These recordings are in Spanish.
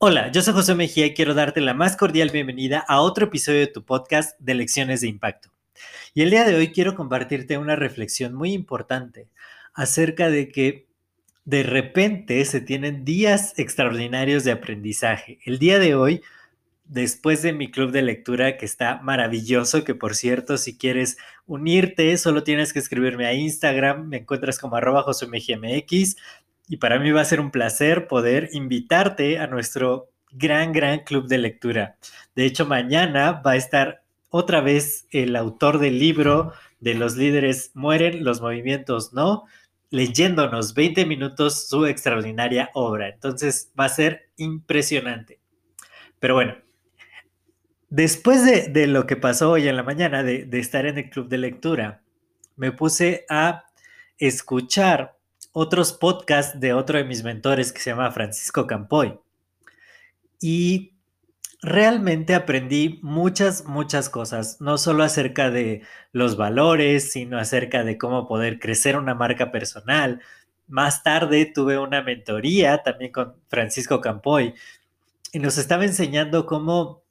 Hola, yo soy José Mejía y quiero darte la más cordial bienvenida a otro episodio de tu podcast de Lecciones de Impacto. Y el día de hoy quiero compartirte una reflexión muy importante acerca de que de repente se tienen días extraordinarios de aprendizaje. El día de hoy, después de mi club de lectura que está maravilloso, que por cierto, si quieres unirte, solo tienes que escribirme a Instagram, me encuentras como arroba y para mí va a ser un placer poder invitarte a nuestro gran, gran club de lectura. De hecho, mañana va a estar otra vez el autor del libro de Los líderes mueren, los movimientos no, leyéndonos 20 minutos su extraordinaria obra. Entonces va a ser impresionante. Pero bueno, después de, lo que pasó hoy en la mañana, de, de estar en el club de lectura, me puse a escuchar otros podcasts de otro de mis mentores que se llama Francisco Campoy. Y realmente aprendí muchas, muchas cosas, no solo acerca de los valores, sino acerca de cómo poder crecer una marca personal. Más tarde tuve una mentoría también con Francisco Campoy y nos estaba enseñando cómo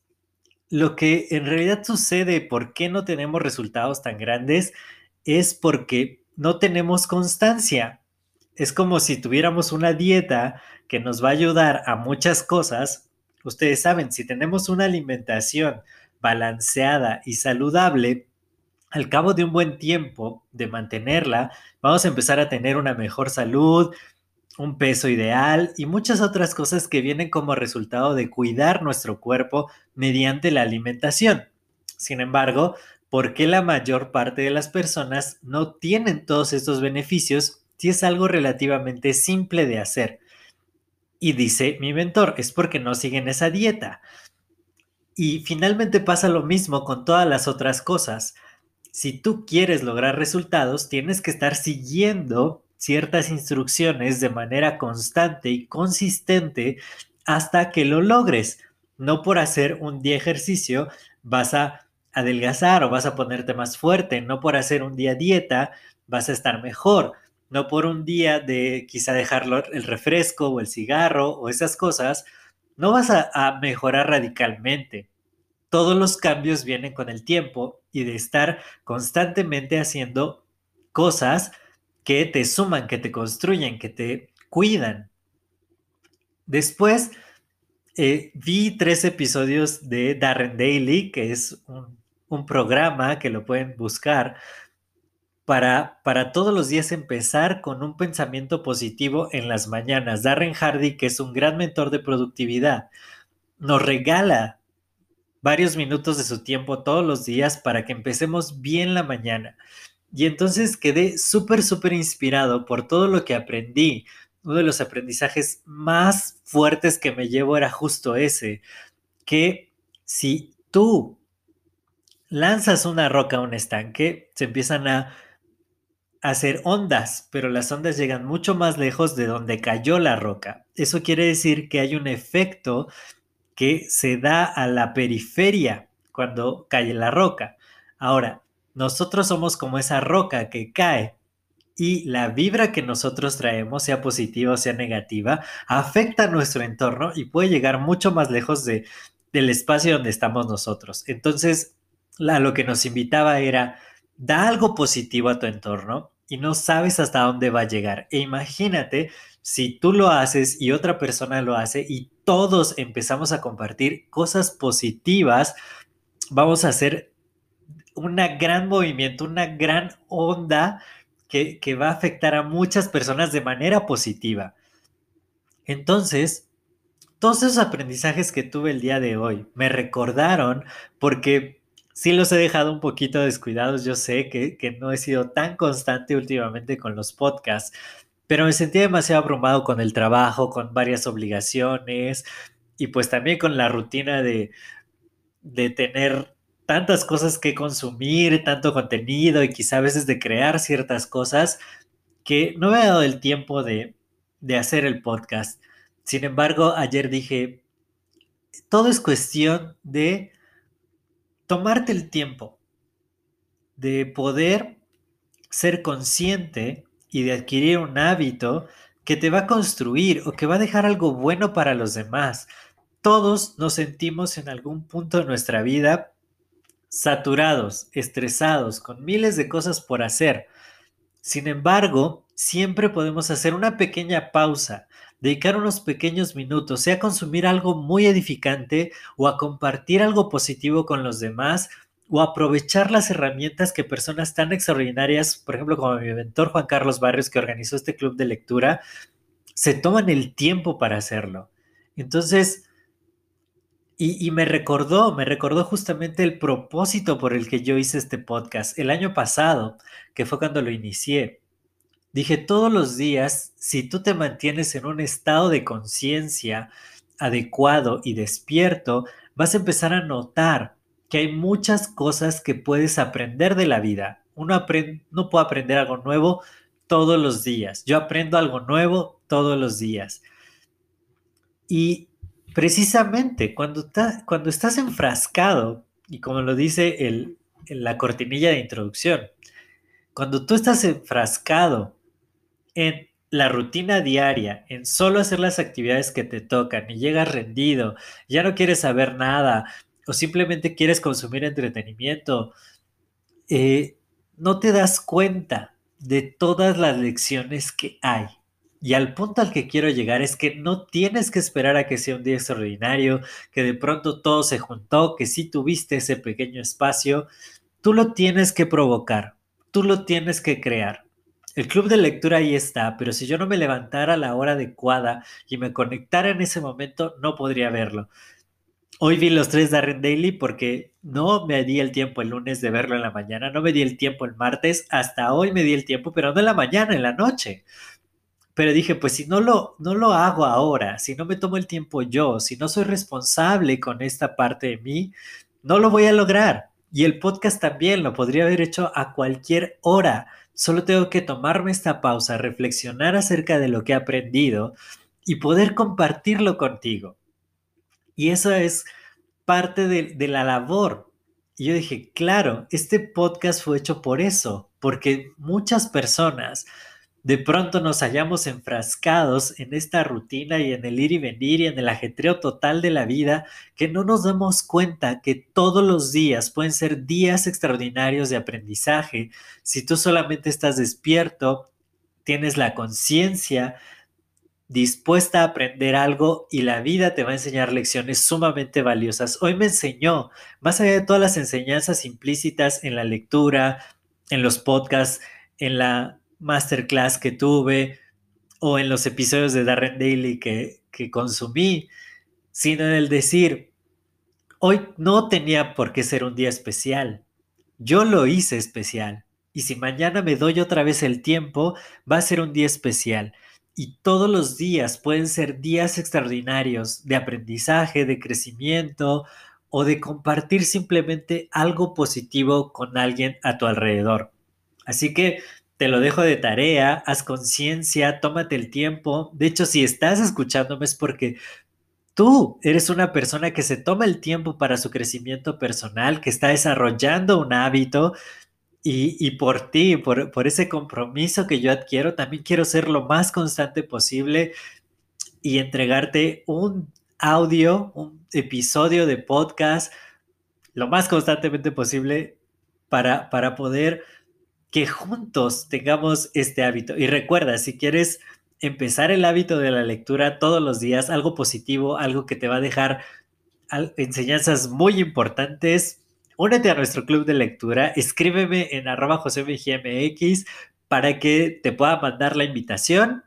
lo que en realidad sucede, por qué no tenemos resultados tan grandes, es porque no tenemos constancia es como si tuviéramos una dieta que nos va a ayudar a muchas cosas. Ustedes saben, si tenemos una alimentación balanceada y saludable, al cabo de un buen tiempo de mantenerla, vamos a empezar a tener una mejor salud, un peso ideal y muchas otras cosas que vienen como resultado de cuidar nuestro cuerpo mediante la alimentación. Sin embargo, ¿por qué la mayor parte de las personas no tienen todos estos beneficios si es algo relativamente simple de hacer. Y dice mi mentor, es porque no siguen esa dieta. Y finalmente pasa lo mismo con todas las otras cosas. Si tú quieres lograr resultados, tienes que estar siguiendo ciertas instrucciones de manera constante y consistente hasta que lo logres. No por hacer un día ejercicio vas a adelgazar o vas a ponerte más fuerte, no por hacer un día dieta vas a estar mejor no por un día de quizá dejarlo el refresco o el cigarro o esas cosas, no vas a, mejorar radicalmente. Todos los cambios vienen con el tiempo y de estar constantemente haciendo cosas que te suman, que te construyen, que te cuidan. Después eh, vi tres episodios de Darren Daily, que es un, un programa que lo pueden buscar, para, para todos los días empezar con un pensamiento positivo en las mañanas. Darren Hardy, que es un gran mentor de productividad, nos regala varios minutos de su tiempo todos los días para que empecemos bien la mañana. Y entonces quedé súper, súper inspirado por todo lo que aprendí. Uno de los aprendizajes más fuertes que me llevo era justo ese, que si tú lanzas una roca a un estanque, se empiezan a hacer ondas, pero las ondas llegan mucho más lejos de donde cayó la roca. Eso quiere decir que hay un efecto que se da a la periferia cuando cae la roca. Ahora, nosotros somos como esa roca que cae y la vibra que nosotros traemos, sea positiva o sea negativa, afecta a nuestro entorno y puede llegar mucho más lejos de, del espacio donde estamos nosotros. Entonces, a lo que nos invitaba era, da algo positivo a tu entorno y no sabes hasta dónde va a llegar. E imagínate si tú lo haces y otra persona lo hace y todos empezamos a compartir cosas positivas, vamos a hacer un gran movimiento, una gran onda que, que va a afectar a muchas personas de manera positiva. Entonces, todos esos aprendizajes que tuve el día de hoy me recordaron porque sí los he dejado un poquito descuidados. Yo sé que, no he sido tan constante últimamente con los podcasts, pero me sentía demasiado abrumado con el trabajo, con varias obligaciones y pues también con la rutina de, de tener tantas cosas que consumir, tanto contenido y quizá a veces de crear ciertas cosas que no me ha dado el tiempo de, de hacer el podcast. Sin embargo, ayer dije, todo es cuestión de tomarte el tiempo, de poder ser consciente y de adquirir un hábito que te va a construir o que va a dejar algo bueno para los demás. Todos nos sentimos en algún punto de nuestra vida saturados, estresados, con miles de cosas por hacer. Sin embargo, siempre podemos hacer una pequeña pausa, dedicar unos pequeños minutos, sea a consumir algo muy edificante o a compartir algo positivo con los demás o aprovechar las herramientas que personas tan extraordinarias, por ejemplo, como mi mentor Juan Carlos Barrios, que organizó este club de lectura, se toman el tiempo para hacerlo. Entonces, y, me recordó, me recordó justamente el propósito por el que yo hice este podcast el año pasado, que fue cuando lo inicié. Dije, todos los días, si tú te mantienes en un estado de conciencia adecuado y despierto, vas a empezar a notar que hay muchas cosas que puedes aprender de la vida. Uno no puede aprender algo nuevo todos los días. Yo aprendo algo nuevo todos los días. Y precisamente cuando, cuando estás enfrascado, y como lo dice el, la cortinilla de introducción, cuando tú estás enfrascado en la rutina diaria, en solo hacer las actividades que te tocan y llegas rendido, ya no quieres saber nada, o simplemente quieres consumir entretenimiento, eh, no te das cuenta de todas las lecciones que hay. Y al punto al que quiero llegar es que no tienes que esperar a que sea un día extraordinario, que de pronto todo se juntó, que si tuviste ese pequeño espacio, tú lo tienes que provocar, tú lo tienes que crear. El club de lectura ahí está, pero si yo no me levantara a la hora adecuada y me conectara en ese momento, no podría verlo. Hoy vi los tres Darren Daily porque no me di el tiempo el lunes de verlo en la mañana, no me di el tiempo el martes, hasta hoy me di el tiempo, pero no en la mañana, en la noche. Pero dije, pues si no lo, no lo hago ahora, si no me tomo el tiempo yo, si no soy responsable con esta parte de mí, no lo voy a lograr. Y el podcast también lo podría haber hecho a cualquier hora. Solo tengo que tomarme esta pausa, reflexionar acerca de lo que he aprendido y poder compartirlo contigo. Y eso es parte de, la labor. Y yo dije, claro, este podcast fue hecho por eso, porque muchas personas de pronto nos hallamos enfrascados en esta rutina y en el ir y venir y en el ajetreo total de la vida, que no nos damos cuenta que todos los días pueden ser días extraordinarios de aprendizaje si tú solamente estás despierto, tienes la conciencia dispuesta a aprender algo y la vida te va a enseñar lecciones sumamente valiosas. Hoy me enseñó, más allá de todas las enseñanzas implícitas en la lectura, en los podcasts, en la masterclass que tuve o en los episodios de Darren Daily que, que consumí, sino en el decir, hoy no tenía por qué ser un día especial. Yo lo hice especial. Y si mañana me doy otra vez el tiempo, va a ser un día especial y todos los días pueden ser días extraordinarios de aprendizaje, de crecimiento o de compartir simplemente algo positivo con alguien a tu alrededor. Así que te lo dejo de tarea, haz conciencia, tómate el tiempo. De hecho, si estás escuchándome es porque tú eres una persona que se toma el tiempo para su crecimiento personal, que está desarrollando un hábito y, por ti, por, por, ese compromiso que yo adquiero, también quiero ser lo más constante posible y entregarte un audio, un episodio de podcast lo más constantemente posible para, para poder que juntos tengamos este hábito. Y recuerda, si quieres empezar el hábito de la lectura todos los días, algo positivo, algo que te va a dejar enseñanzas muy importantes, únete a nuestro club de lectura, escríbeme en arroba josemgmx para que te pueda mandar la invitación.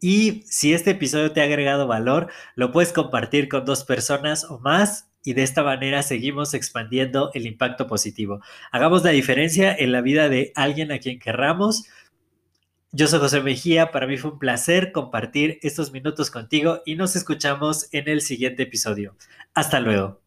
Y si este episodio te ha agregado valor, lo puedes compartir con dos personas o más y de esta manera seguimos expandiendo el impacto positivo. Hagamos la diferencia en la vida de alguien a quien querramos Yo soy José Mejía, para mí fue un placer compartir estos minutos contigo y nos escuchamos en el siguiente episodio. Hasta luego.